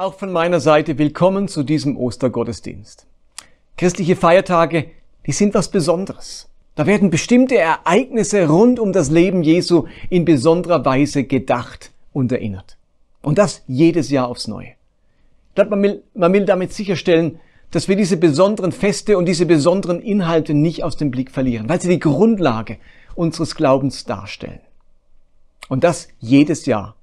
Auch von meiner Seite willkommen zu diesem Ostergottesdienst. Christliche Feiertage, die sind was Besonderes. Da werden bestimmte Ereignisse rund um das Leben Jesu in besonderer Weise gedacht und erinnert. Und das jedes Jahr aufs Neue. Ich glaube, man will, man will damit sicherstellen, dass wir diese besonderen Feste und diese besonderen Inhalte nicht aus dem Blick verlieren, weil sie die Grundlage unseres Glaubens darstellen. Und das jedes Jahr.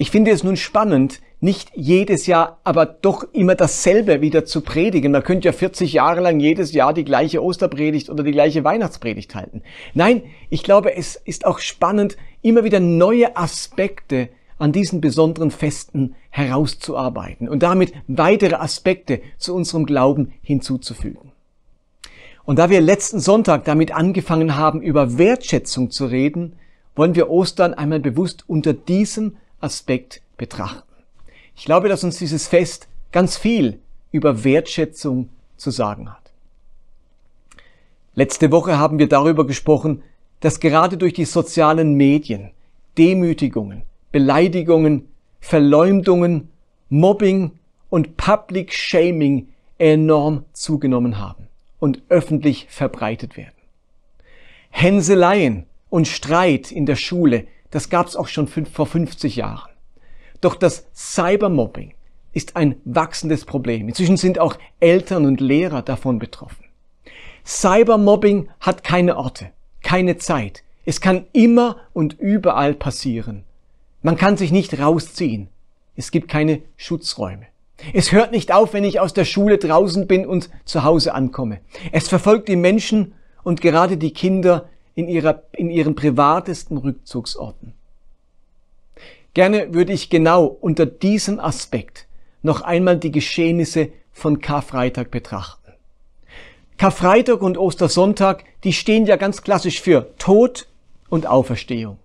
Ich finde es nun spannend, nicht jedes Jahr, aber doch immer dasselbe wieder zu predigen. Man könnte ja 40 Jahre lang jedes Jahr die gleiche Osterpredigt oder die gleiche Weihnachtspredigt halten. Nein, ich glaube, es ist auch spannend, immer wieder neue Aspekte an diesen besonderen Festen herauszuarbeiten und damit weitere Aspekte zu unserem Glauben hinzuzufügen. Und da wir letzten Sonntag damit angefangen haben, über Wertschätzung zu reden, wollen wir Ostern einmal bewusst unter diesem Aspekt betrachten. Ich glaube, dass uns dieses Fest ganz viel über Wertschätzung zu sagen hat. Letzte Woche haben wir darüber gesprochen, dass gerade durch die sozialen Medien Demütigungen, Beleidigungen, Verleumdungen, Mobbing und Public Shaming enorm zugenommen haben und öffentlich verbreitet werden. Hänseleien und Streit in der Schule, das gab es auch schon vor 50 Jahren. Doch das Cybermobbing ist ein wachsendes Problem. Inzwischen sind auch Eltern und Lehrer davon betroffen. Cybermobbing hat keine Orte, keine Zeit. Es kann immer und überall passieren. Man kann sich nicht rausziehen. Es gibt keine Schutzräume. Es hört nicht auf, wenn ich aus der Schule draußen bin und zu Hause ankomme. Es verfolgt die Menschen und gerade die Kinder in, ihrer, in ihren privatesten Rückzugsorten. Gerne würde ich genau unter diesem Aspekt noch einmal die Geschehnisse von Karfreitag betrachten. Karfreitag und Ostersonntag, die stehen ja ganz klassisch für Tod und Auferstehung.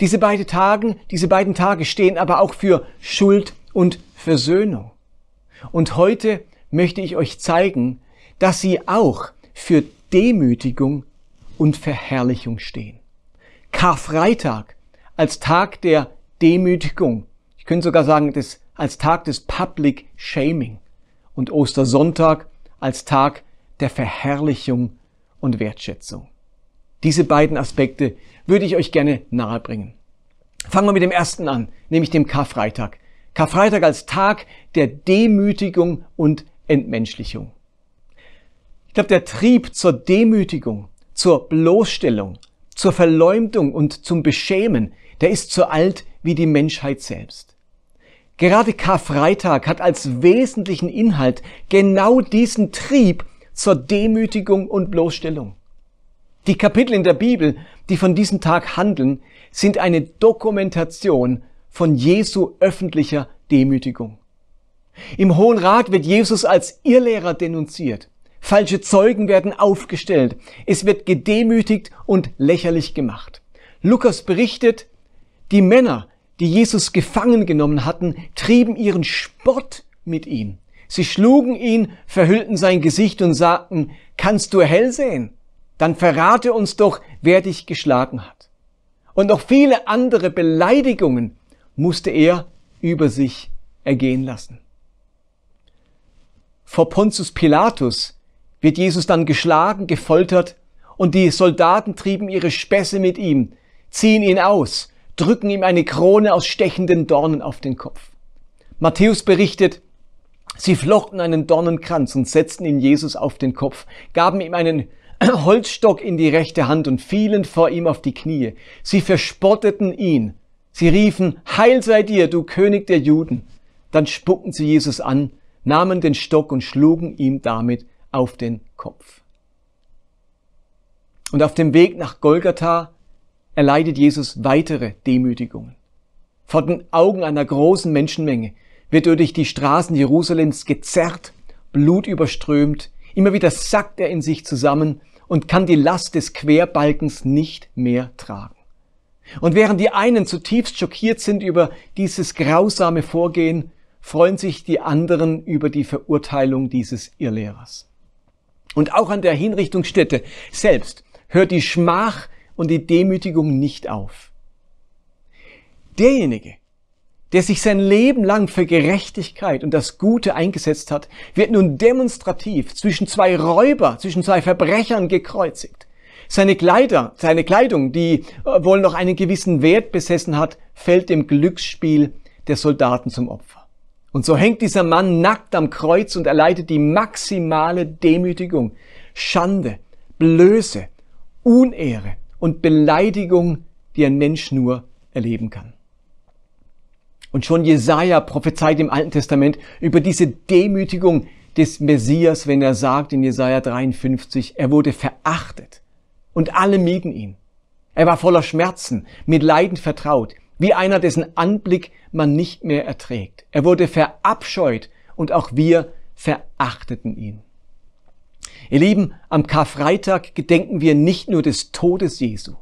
Diese beiden Tagen, diese beiden Tage stehen aber auch für Schuld und Versöhnung. Und heute möchte ich euch zeigen, dass sie auch für Demütigung und Verherrlichung stehen. Karfreitag als Tag der Demütigung. Ich könnte sogar sagen, das als Tag des Public Shaming und Ostersonntag als Tag der Verherrlichung und Wertschätzung. Diese beiden Aspekte würde ich euch gerne nahebringen. Fangen wir mit dem ersten an, nämlich dem Karfreitag. Karfreitag als Tag der Demütigung und Entmenschlichung. Ich glaube, der Trieb zur Demütigung, zur Bloßstellung, zur Verleumdung und zum Beschämen, der ist so alt wie die Menschheit selbst. Gerade Karfreitag hat als wesentlichen Inhalt genau diesen Trieb zur Demütigung und Bloßstellung. Die Kapitel in der Bibel, die von diesem Tag handeln, sind eine Dokumentation von Jesu öffentlicher Demütigung. Im Hohen Rat wird Jesus als Irrlehrer denunziert. Falsche Zeugen werden aufgestellt. Es wird gedemütigt und lächerlich gemacht. Lukas berichtet, die Männer, die Jesus gefangen genommen hatten, trieben ihren Spott mit ihm. Sie schlugen ihn, verhüllten sein Gesicht und sagten, kannst du hell sehen? Dann verrate uns doch, wer dich geschlagen hat. Und noch viele andere Beleidigungen musste er über sich ergehen lassen. Vor Pontius Pilatus wird Jesus dann geschlagen, gefoltert und die Soldaten trieben ihre Spässe mit ihm, ziehen ihn aus, drücken ihm eine Krone aus stechenden Dornen auf den Kopf. Matthäus berichtet, sie flochten einen Dornenkranz und setzten ihn Jesus auf den Kopf, gaben ihm einen Holzstock in die rechte Hand und fielen vor ihm auf die Knie. Sie verspotteten ihn. Sie riefen, Heil sei dir, du König der Juden. Dann spuckten sie Jesus an, nahmen den Stock und schlugen ihm damit auf den Kopf. Und auf dem Weg nach Golgatha erleidet Jesus weitere Demütigungen. Vor den Augen einer großen Menschenmenge wird er durch die Straßen Jerusalems gezerrt, blutüberströmt, immer wieder sackt er in sich zusammen und kann die Last des Querbalkens nicht mehr tragen. Und während die einen zutiefst schockiert sind über dieses grausame Vorgehen, freuen sich die anderen über die Verurteilung dieses Irrlehrers. Und auch an der Hinrichtungsstätte selbst hört die Schmach und die Demütigung nicht auf. Derjenige, der sich sein Leben lang für Gerechtigkeit und das Gute eingesetzt hat, wird nun demonstrativ zwischen zwei Räuber, zwischen zwei Verbrechern gekreuzigt. Seine Kleider, seine Kleidung, die äh, wohl noch einen gewissen Wert besessen hat, fällt dem Glücksspiel der Soldaten zum Opfer. Und so hängt dieser Mann nackt am Kreuz und erleidet die maximale Demütigung, Schande, Blöße, Unehre und Beleidigung, die ein Mensch nur erleben kann. Und schon Jesaja prophezeit im Alten Testament über diese Demütigung des Messias, wenn er sagt in Jesaja 53, er wurde verachtet und alle mieden ihn. Er war voller Schmerzen, mit Leiden vertraut, wie einer, dessen Anblick man nicht mehr erträgt. Er wurde verabscheut und auch wir verachteten ihn. Ihr Lieben, am Karfreitag gedenken wir nicht nur des Todes Jesu,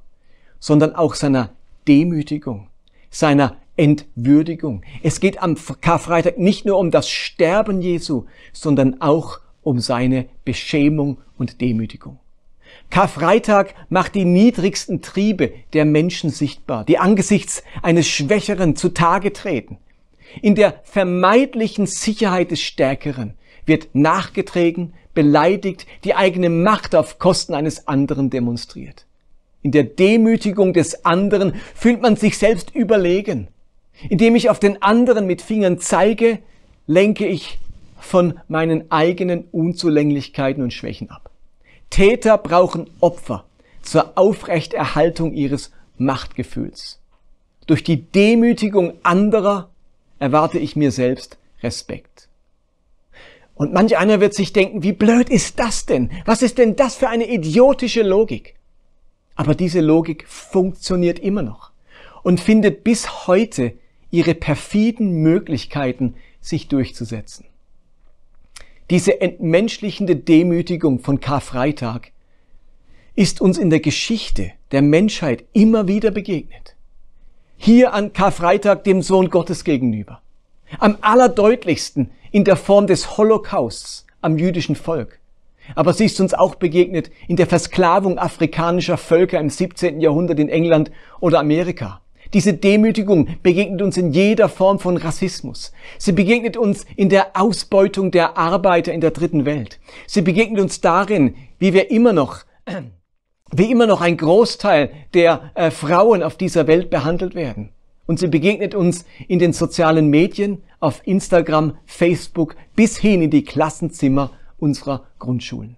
sondern auch seiner Demütigung, seiner Entwürdigung. Es geht am Karfreitag nicht nur um das Sterben Jesu, sondern auch um seine Beschämung und Demütigung. Karfreitag macht die niedrigsten Triebe der Menschen sichtbar, die angesichts eines Schwächeren zutage treten. In der vermeidlichen Sicherheit des Stärkeren wird nachgetragen, beleidigt, die eigene Macht auf Kosten eines anderen demonstriert. In der Demütigung des anderen fühlt man sich selbst überlegen. Indem ich auf den anderen mit Fingern zeige, lenke ich von meinen eigenen Unzulänglichkeiten und Schwächen ab. Täter brauchen Opfer zur Aufrechterhaltung ihres Machtgefühls. Durch die Demütigung anderer erwarte ich mir selbst Respekt. Und manch einer wird sich denken, wie blöd ist das denn? Was ist denn das für eine idiotische Logik? Aber diese Logik funktioniert immer noch und findet bis heute ihre perfiden Möglichkeiten, sich durchzusetzen. Diese entmenschlichende Demütigung von Karfreitag ist uns in der Geschichte der Menschheit immer wieder begegnet. Hier an Karfreitag dem Sohn Gottes gegenüber. Am allerdeutlichsten in der Form des Holocausts am jüdischen Volk. Aber sie ist uns auch begegnet in der Versklavung afrikanischer Völker im 17. Jahrhundert in England oder Amerika. Diese Demütigung begegnet uns in jeder Form von Rassismus. Sie begegnet uns in der Ausbeutung der Arbeiter in der dritten Welt. Sie begegnet uns darin, wie wir immer noch, wie immer noch ein Großteil der äh, Frauen auf dieser Welt behandelt werden. Und sie begegnet uns in den sozialen Medien, auf Instagram, Facebook, bis hin in die Klassenzimmer unserer Grundschulen.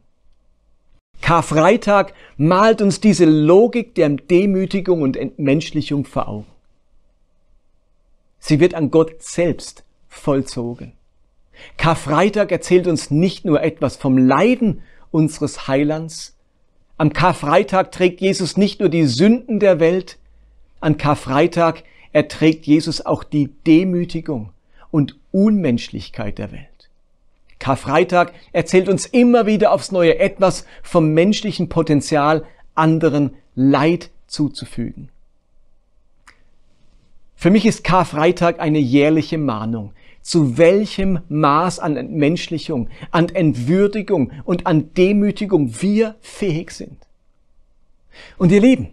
Karfreitag malt uns diese Logik der Demütigung und Entmenschlichung vor Augen. Sie wird an Gott selbst vollzogen. Karfreitag erzählt uns nicht nur etwas vom Leiden unseres Heilands. Am Karfreitag trägt Jesus nicht nur die Sünden der Welt, an Karfreitag erträgt Jesus auch die Demütigung und Unmenschlichkeit der Welt. Karfreitag erzählt uns immer wieder aufs Neue etwas vom menschlichen Potenzial, anderen Leid zuzufügen. Für mich ist Karfreitag eine jährliche Mahnung, zu welchem Maß an Entmenschlichung, an Entwürdigung und an Demütigung wir fähig sind. Und ihr Lieben,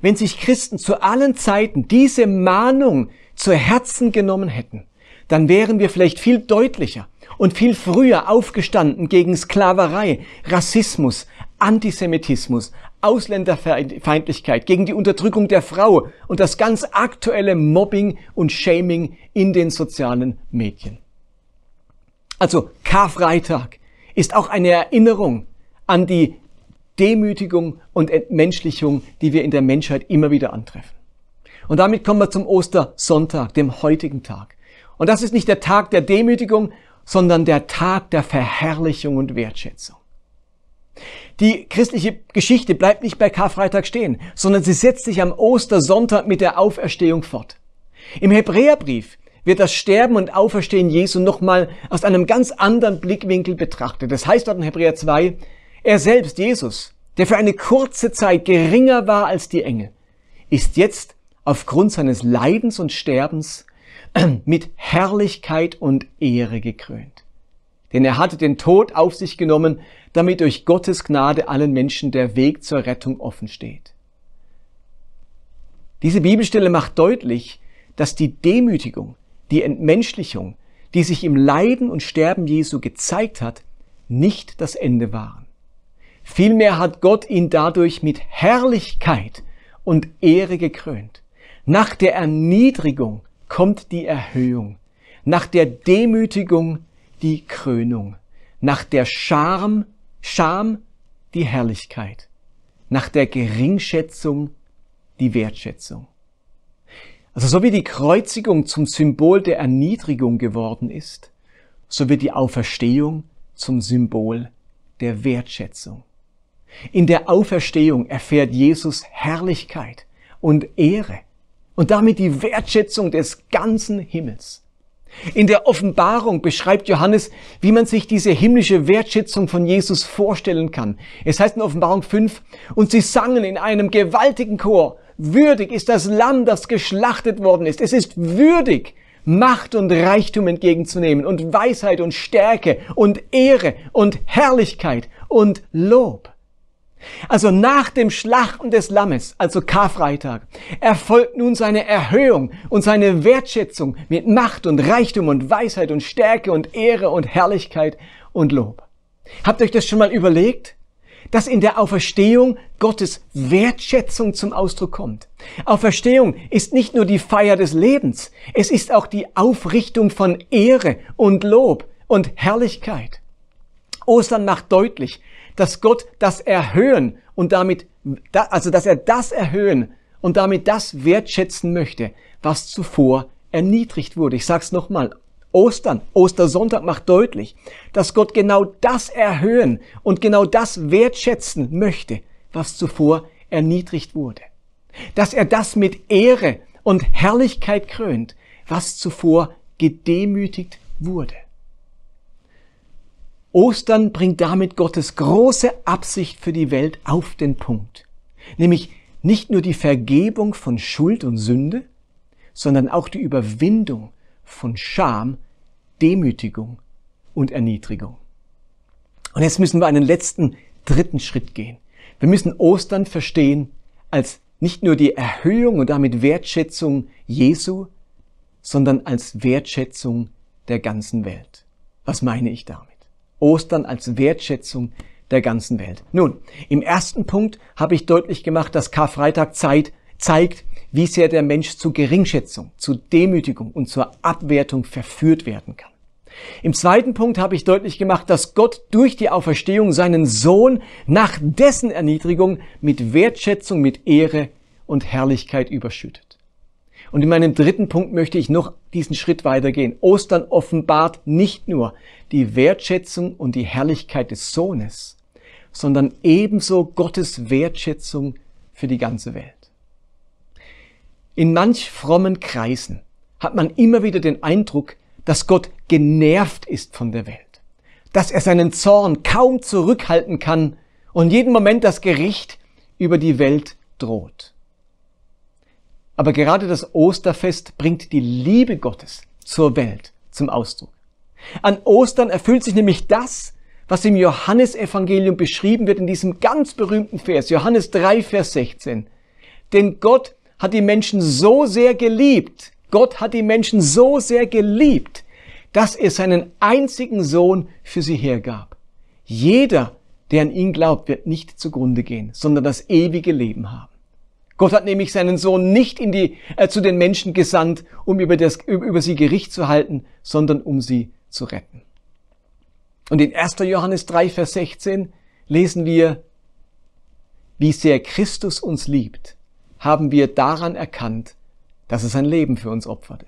wenn sich Christen zu allen Zeiten diese Mahnung zu Herzen genommen hätten, dann wären wir vielleicht viel deutlicher und viel früher aufgestanden gegen Sklaverei, Rassismus, Antisemitismus, Ausländerfeindlichkeit, gegen die Unterdrückung der Frau und das ganz aktuelle Mobbing und Shaming in den sozialen Medien. Also Karfreitag ist auch eine Erinnerung an die Demütigung und Entmenschlichung, die wir in der Menschheit immer wieder antreffen. Und damit kommen wir zum Ostersonntag, dem heutigen Tag. Und das ist nicht der Tag der Demütigung, sondern der Tag der Verherrlichung und Wertschätzung. Die christliche Geschichte bleibt nicht bei Karfreitag stehen, sondern sie setzt sich am Ostersonntag mit der Auferstehung fort. Im Hebräerbrief wird das Sterben und Auferstehen Jesu nochmal aus einem ganz anderen Blickwinkel betrachtet. Das heißt dort in Hebräer 2, er selbst, Jesus, der für eine kurze Zeit geringer war als die Engel, ist jetzt aufgrund seines Leidens und Sterbens mit Herrlichkeit und Ehre gekrönt. Denn er hatte den Tod auf sich genommen, damit durch Gottes Gnade allen Menschen der Weg zur Rettung offen steht. Diese Bibelstelle macht deutlich, dass die Demütigung die Entmenschlichung, die sich im Leiden und Sterben Jesu gezeigt hat, nicht das Ende waren. Vielmehr hat Gott ihn dadurch mit Herrlichkeit und Ehre gekrönt. Nach der Erniedrigung kommt die Erhöhung, nach der Demütigung die Krönung, nach der Scham, Scham die Herrlichkeit, nach der Geringschätzung die Wertschätzung. Also so wie die Kreuzigung zum Symbol der Erniedrigung geworden ist, so wird die Auferstehung zum Symbol der Wertschätzung. In der Auferstehung erfährt Jesus Herrlichkeit und Ehre und damit die Wertschätzung des ganzen Himmels. In der Offenbarung beschreibt Johannes, wie man sich diese himmlische Wertschätzung von Jesus vorstellen kann. Es heißt in Offenbarung 5, und sie sangen in einem gewaltigen Chor, würdig ist das Lamm, das geschlachtet worden ist. Es ist würdig, Macht und Reichtum entgegenzunehmen und Weisheit und Stärke und Ehre und Herrlichkeit und Lob. Also nach dem Schlachten des Lammes, also Karfreitag, erfolgt nun seine Erhöhung und seine Wertschätzung mit Macht und Reichtum und Weisheit und Stärke und Ehre und Herrlichkeit und Lob. Habt ihr euch das schon mal überlegt? Dass in der Auferstehung Gottes Wertschätzung zum Ausdruck kommt. Auferstehung ist nicht nur die Feier des Lebens, es ist auch die Aufrichtung von Ehre und Lob und Herrlichkeit. Ostern macht deutlich, dass Gott das Erhöhen und damit, also dass er das erhöhen und damit das wertschätzen möchte, was zuvor erniedrigt wurde. Ich sag's nochmal. Ostern, Ostersonntag macht deutlich, dass Gott genau das erhöhen und genau das wertschätzen möchte, was zuvor erniedrigt wurde. Dass er das mit Ehre und Herrlichkeit krönt, was zuvor gedemütigt wurde. Ostern bringt damit Gottes große Absicht für die Welt auf den Punkt. Nämlich nicht nur die Vergebung von Schuld und Sünde, sondern auch die Überwindung von Scham, Demütigung und Erniedrigung. Und jetzt müssen wir einen letzten, dritten Schritt gehen. Wir müssen Ostern verstehen als nicht nur die Erhöhung und damit Wertschätzung Jesu, sondern als Wertschätzung der ganzen Welt. Was meine ich damit? Ostern als Wertschätzung der ganzen Welt. Nun, im ersten Punkt habe ich deutlich gemacht, dass Karfreitag Zeit zeigt, wie sehr der Mensch zu Geringschätzung, zu Demütigung und zur Abwertung verführt werden kann. Im zweiten Punkt habe ich deutlich gemacht, dass Gott durch die Auferstehung seinen Sohn nach dessen Erniedrigung mit Wertschätzung, mit Ehre und Herrlichkeit überschüttet. Und in meinem dritten Punkt möchte ich noch diesen Schritt weitergehen. Ostern offenbart nicht nur die Wertschätzung und die Herrlichkeit des Sohnes, sondern ebenso Gottes Wertschätzung für die ganze Welt. In manch frommen Kreisen hat man immer wieder den Eindruck, dass Gott genervt ist von der Welt, dass er seinen Zorn kaum zurückhalten kann und jeden Moment das Gericht über die Welt droht. Aber gerade das Osterfest bringt die Liebe Gottes zur Welt zum Ausdruck. An Ostern erfüllt sich nämlich das, was im Johannesevangelium beschrieben wird in diesem ganz berühmten Vers, Johannes 3, Vers 16. Denn Gott hat die Menschen so sehr geliebt, Gott hat die Menschen so sehr geliebt, dass er seinen einzigen Sohn für sie hergab. Jeder, der an ihn glaubt, wird nicht zugrunde gehen, sondern das ewige Leben haben. Gott hat nämlich seinen Sohn nicht in die, äh, zu den Menschen gesandt, um über, das, über sie Gericht zu halten, sondern um sie zu retten. Und in 1. Johannes 3, Vers 16 lesen wir, wie sehr Christus uns liebt, haben wir daran erkannt, dass er sein Leben für uns opferte.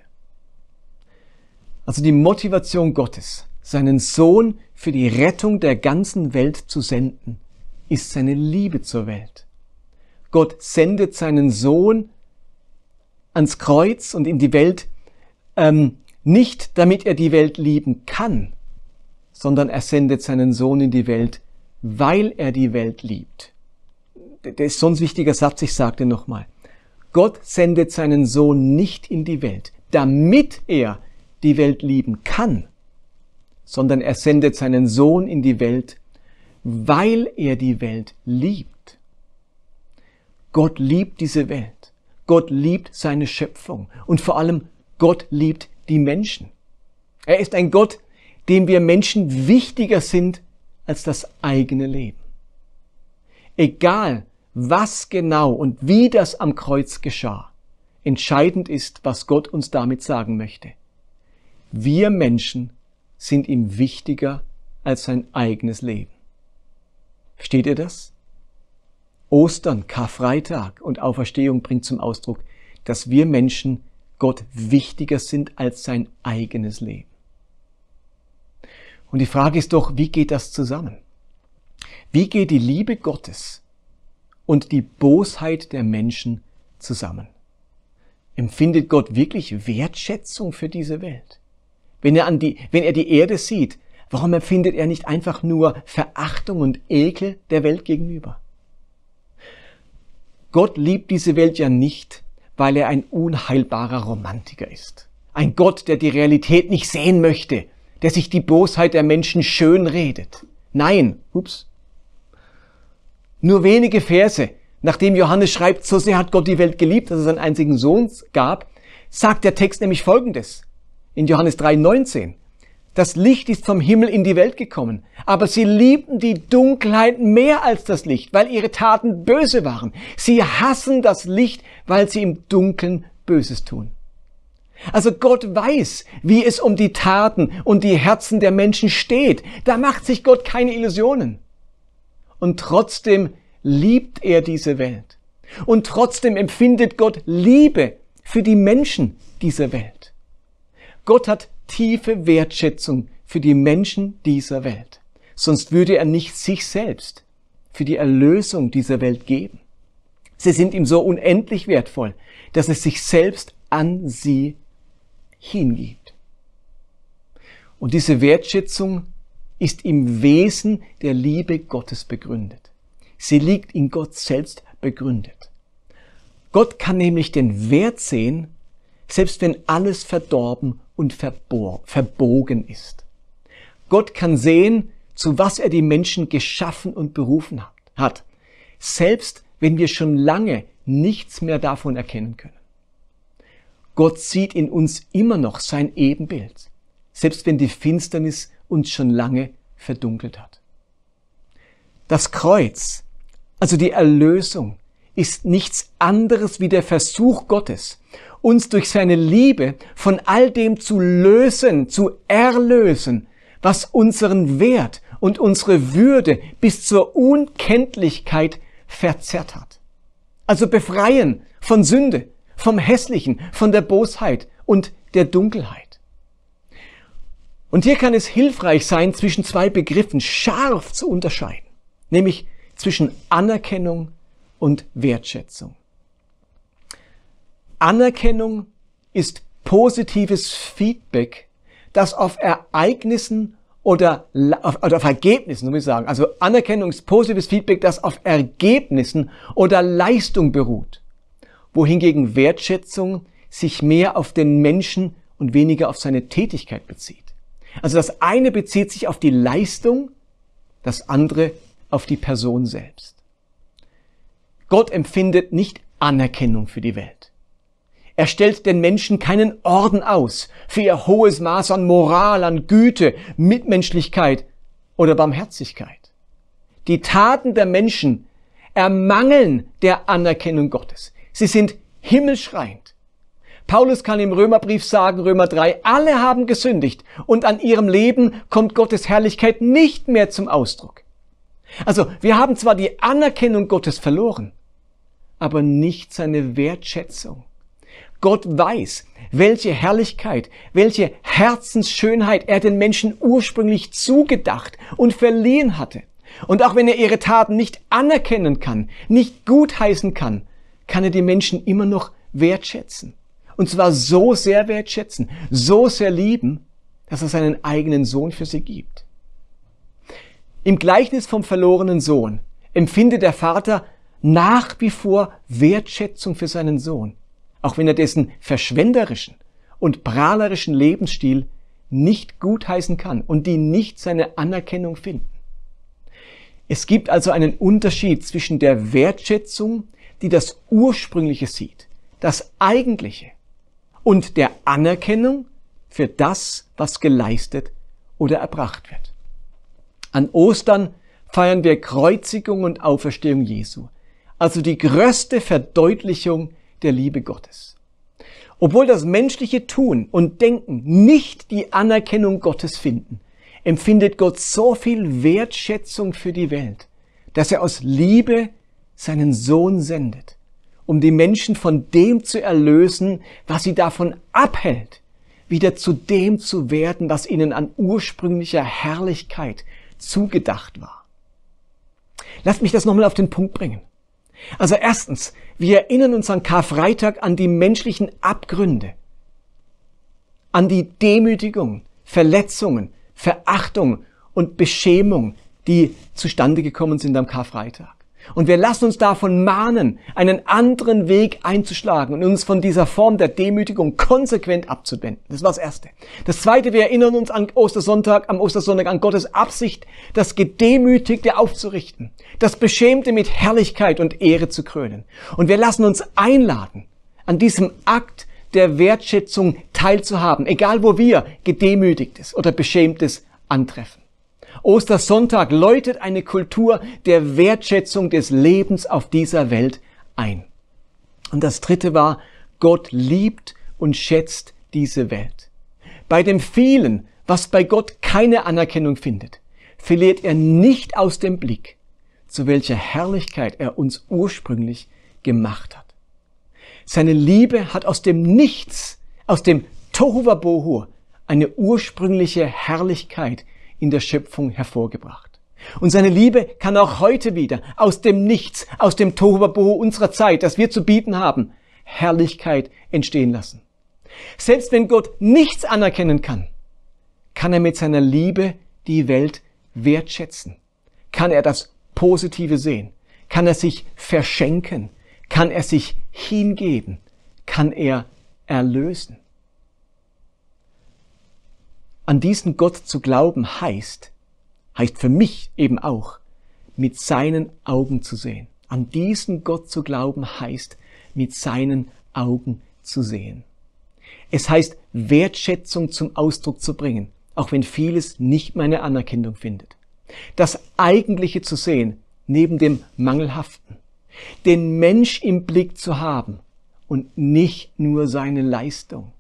Also die Motivation Gottes, seinen Sohn für die Rettung der ganzen Welt zu senden, ist seine Liebe zur Welt. Gott sendet seinen Sohn ans Kreuz und in die Welt, ähm, nicht damit er die Welt lieben kann, sondern er sendet seinen Sohn in die Welt, weil er die Welt liebt. Der ist so ein wichtiger Satz, ich sage den nochmal. Gott sendet seinen Sohn nicht in die Welt, damit er die Welt lieben kann, sondern er sendet seinen Sohn in die Welt, weil er die Welt liebt. Gott liebt diese Welt. Gott liebt seine Schöpfung. Und vor allem, Gott liebt die Menschen. Er ist ein Gott, dem wir Menschen wichtiger sind als das eigene Leben. Egal, was genau und wie das am Kreuz geschah, entscheidend ist, was Gott uns damit sagen möchte. Wir Menschen sind ihm wichtiger als sein eigenes Leben. Versteht ihr das? Ostern, Karfreitag und Auferstehung bringt zum Ausdruck, dass wir Menschen Gott wichtiger sind als sein eigenes Leben. Und die Frage ist doch, wie geht das zusammen? Wie geht die Liebe Gottes und die Bosheit der Menschen zusammen? Empfindet Gott wirklich Wertschätzung für diese Welt? Wenn er, an die, wenn er die Erde sieht, warum empfindet er nicht einfach nur Verachtung und Ekel der Welt gegenüber? Gott liebt diese Welt ja nicht, weil er ein unheilbarer Romantiker ist. Ein Gott, der die Realität nicht sehen möchte, der sich die Bosheit der Menschen schön redet. Nein, ups. Nur wenige Verse, nachdem Johannes schreibt, so sehr hat Gott die Welt geliebt, dass es einen einzigen Sohn gab, sagt der Text nämlich Folgendes in Johannes 3,19. Das Licht ist vom Himmel in die Welt gekommen, aber sie liebten die Dunkelheit mehr als das Licht, weil ihre Taten böse waren. Sie hassen das Licht, weil sie im Dunkeln Böses tun. Also Gott weiß, wie es um die Taten und die Herzen der Menschen steht. Da macht sich Gott keine Illusionen. Und trotzdem liebt er diese Welt. Und trotzdem empfindet Gott Liebe für die Menschen dieser Welt. Gott hat tiefe Wertschätzung für die Menschen dieser Welt. Sonst würde er nicht sich selbst für die Erlösung dieser Welt geben. Sie sind ihm so unendlich wertvoll, dass er sich selbst an sie hingibt. Und diese Wertschätzung ist im Wesen der Liebe Gottes begründet. Sie liegt in Gott selbst begründet. Gott kann nämlich den Wert sehen, selbst wenn alles verdorben und verbogen ist. Gott kann sehen, zu was er die Menschen geschaffen und berufen hat, selbst wenn wir schon lange nichts mehr davon erkennen können. Gott sieht in uns immer noch sein Ebenbild, selbst wenn die Finsternis uns schon lange verdunkelt hat. Das Kreuz, also die Erlösung, ist nichts anderes wie der Versuch Gottes, uns durch seine Liebe von all dem zu lösen, zu erlösen, was unseren Wert und unsere Würde bis zur Unkenntlichkeit verzerrt hat. Also befreien von Sünde, vom Hässlichen, von der Bosheit und der Dunkelheit. Und hier kann es hilfreich sein, zwischen zwei Begriffen scharf zu unterscheiden, nämlich zwischen Anerkennung und Wertschätzung. Anerkennung ist positives Feedback, das auf Ereignissen oder oder auf Ergebnissen, muss ich sagen. Also Anerkennung ist positives Feedback, das auf Ergebnissen oder Leistung beruht. Wohingegen Wertschätzung sich mehr auf den Menschen und weniger auf seine Tätigkeit bezieht. Also das eine bezieht sich auf die Leistung, das andere auf die Person selbst. Gott empfindet nicht Anerkennung für die Welt. Er stellt den Menschen keinen Orden aus für ihr hohes Maß an Moral, an Güte, Mitmenschlichkeit oder Barmherzigkeit. Die Taten der Menschen ermangeln der Anerkennung Gottes. Sie sind himmelschreiend. Paulus kann im Römerbrief sagen, Römer 3, alle haben gesündigt und an ihrem Leben kommt Gottes Herrlichkeit nicht mehr zum Ausdruck. Also wir haben zwar die Anerkennung Gottes verloren, aber nicht seine Wertschätzung. Gott weiß, welche Herrlichkeit, welche Herzensschönheit er den Menschen ursprünglich zugedacht und verliehen hatte. Und auch wenn er ihre Taten nicht anerkennen kann, nicht gutheißen kann, kann er die Menschen immer noch wertschätzen. Und zwar so sehr wertschätzen, so sehr lieben, dass er seinen eigenen Sohn für sie gibt. Im Gleichnis vom verlorenen Sohn empfindet der Vater nach wie vor Wertschätzung für seinen Sohn auch wenn er dessen verschwenderischen und prahlerischen Lebensstil nicht gutheißen kann und die nicht seine Anerkennung finden. Es gibt also einen Unterschied zwischen der Wertschätzung, die das Ursprüngliche sieht, das Eigentliche, und der Anerkennung, für das, was geleistet oder erbracht wird. An Ostern feiern wir Kreuzigung und Auferstehung Jesu, also die größte Verdeutlichung der Liebe Gottes. Obwohl das menschliche Tun und Denken nicht die Anerkennung Gottes finden, empfindet Gott so viel Wertschätzung für die Welt, dass er aus Liebe seinen Sohn sendet, um die Menschen von dem zu erlösen, was sie davon abhält, wieder zu dem zu werden, was ihnen an ursprünglicher Herrlichkeit zugedacht war. Lasst mich das nochmal auf den Punkt bringen. Also erstens, wir erinnern uns an Karfreitag an die menschlichen Abgründe, an die Demütigung, Verletzungen, Verachtung und Beschämung, die zustande gekommen sind am Karfreitag. Und wir lassen uns davon mahnen, einen anderen Weg einzuschlagen und uns von dieser Form der Demütigung konsequent abzuwenden. Das war das Erste. Das Zweite, wir erinnern uns an Ostersonntag, am Ostersonntag an Gottes Absicht, das Gedemütigte aufzurichten, das Beschämte mit Herrlichkeit und Ehre zu krönen. Und wir lassen uns einladen, an diesem Akt der Wertschätzung teilzuhaben, egal wo wir Gedemütigtes oder Beschämtes antreffen. Ostersonntag läutet eine Kultur der Wertschätzung des Lebens auf dieser Welt ein. Und das dritte war, Gott liebt und schätzt diese Welt. Bei dem vielen, was bei Gott keine Anerkennung findet, verliert er nicht aus dem Blick, zu welcher Herrlichkeit er uns ursprünglich gemacht hat. Seine Liebe hat aus dem Nichts, aus dem Tohuwabohu, eine ursprüngliche Herrlichkeit in der Schöpfung hervorgebracht. Und seine Liebe kann auch heute wieder aus dem Nichts, aus dem Tohuwabohu unserer Zeit, das wir zu bieten haben, Herrlichkeit entstehen lassen. Selbst wenn Gott nichts anerkennen kann, kann er mit seiner Liebe die Welt wertschätzen. Kann er das Positive sehen? Kann er sich verschenken? Kann er sich hingeben? Kann er erlösen? An diesen Gott zu glauben heißt, heißt für mich eben auch, mit seinen Augen zu sehen. An diesen Gott zu glauben heißt, mit seinen Augen zu sehen. Es heißt, Wertschätzung zum Ausdruck zu bringen, auch wenn vieles nicht meine Anerkennung findet. Das Eigentliche zu sehen, neben dem Mangelhaften. Den Mensch im Blick zu haben und nicht nur seine Leistung.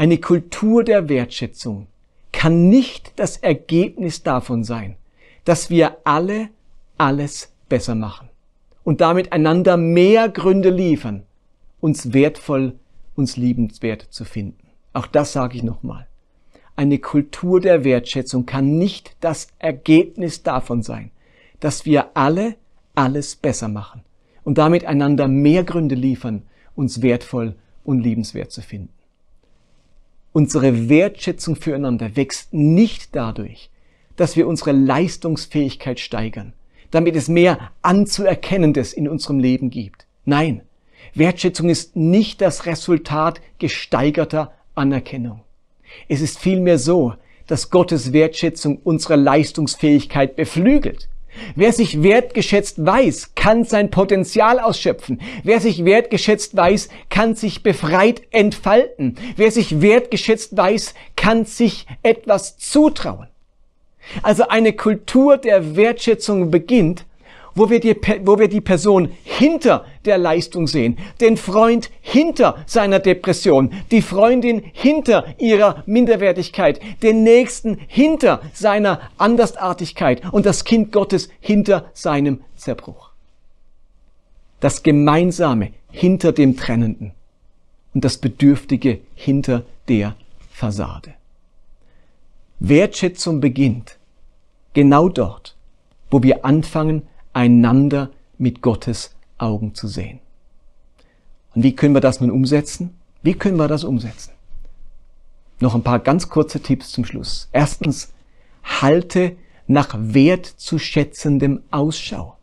Eine Kultur der Wertschätzung kann nicht das Ergebnis davon sein, dass wir alle alles besser machen und damit einander mehr Gründe liefern, uns wertvoll, uns liebenswert zu finden. Auch das sage ich nochmal. Eine Kultur der Wertschätzung kann nicht das Ergebnis davon sein, dass wir alle alles besser machen und damit einander mehr Gründe liefern, uns wertvoll und liebenswert zu finden. Unsere Wertschätzung füreinander wächst nicht dadurch, dass wir unsere Leistungsfähigkeit steigern, damit es mehr Anzuerkennendes in unserem Leben gibt. Nein, Wertschätzung ist nicht das Resultat gesteigerter Anerkennung. Es ist vielmehr so, dass Gottes Wertschätzung unsere Leistungsfähigkeit beflügelt Wer sich wertgeschätzt weiß, kann sein Potenzial ausschöpfen. Wer sich wertgeschätzt weiß, kann sich befreit entfalten. Wer sich wertgeschätzt weiß, kann sich etwas zutrauen. Also eine Kultur der Wertschätzung beginnt, wo wir, die, wo wir die Person hinter der Leistung sehen, den Freund hinter seiner Depression, die Freundin hinter ihrer Minderwertigkeit, den Nächsten hinter seiner Andersartigkeit. Und das Kind Gottes hinter seinem Zerbruch. Das Gemeinsame hinter dem Trennenden. Und das Bedürftige hinter der Fassade. Wertschätzung beginnt genau dort, wo wir anfangen, einander mit Gottes Augen zu sehen. Und wie können wir das nun umsetzen? Wie können wir das umsetzen? Noch ein paar ganz kurze Tipps zum Schluss. Erstens, halte nach wertzuschätzendem Ausschau.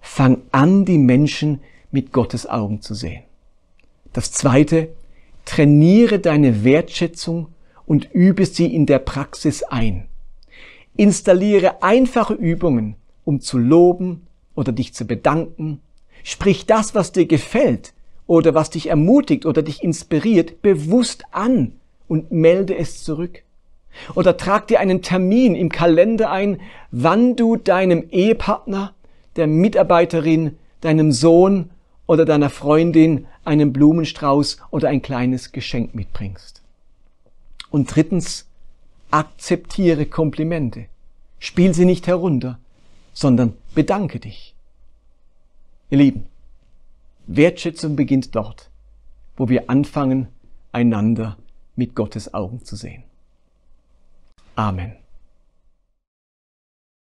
Fang an, die Menschen mit Gottes Augen zu sehen. Das zweite, trainiere deine Wertschätzung und übe sie in der Praxis ein. Installiere einfache Übungen, um zu loben oder dich zu bedanken. Sprich das, was dir gefällt oder was dich ermutigt oder dich inspiriert, bewusst an und melde es zurück. Oder trag dir einen Termin im Kalender ein, wann du deinem Ehepartner, der Mitarbeiterin, deinem Sohn oder deiner Freundin einen Blumenstrauß oder ein kleines Geschenk mitbringst. Und drittens, akzeptiere Komplimente. Spiel sie nicht herunter, sondern bedanke dich. Ihr Lieben, Wertschätzung beginnt dort, wo wir anfangen, einander mit Gottes Augen zu sehen. Amen.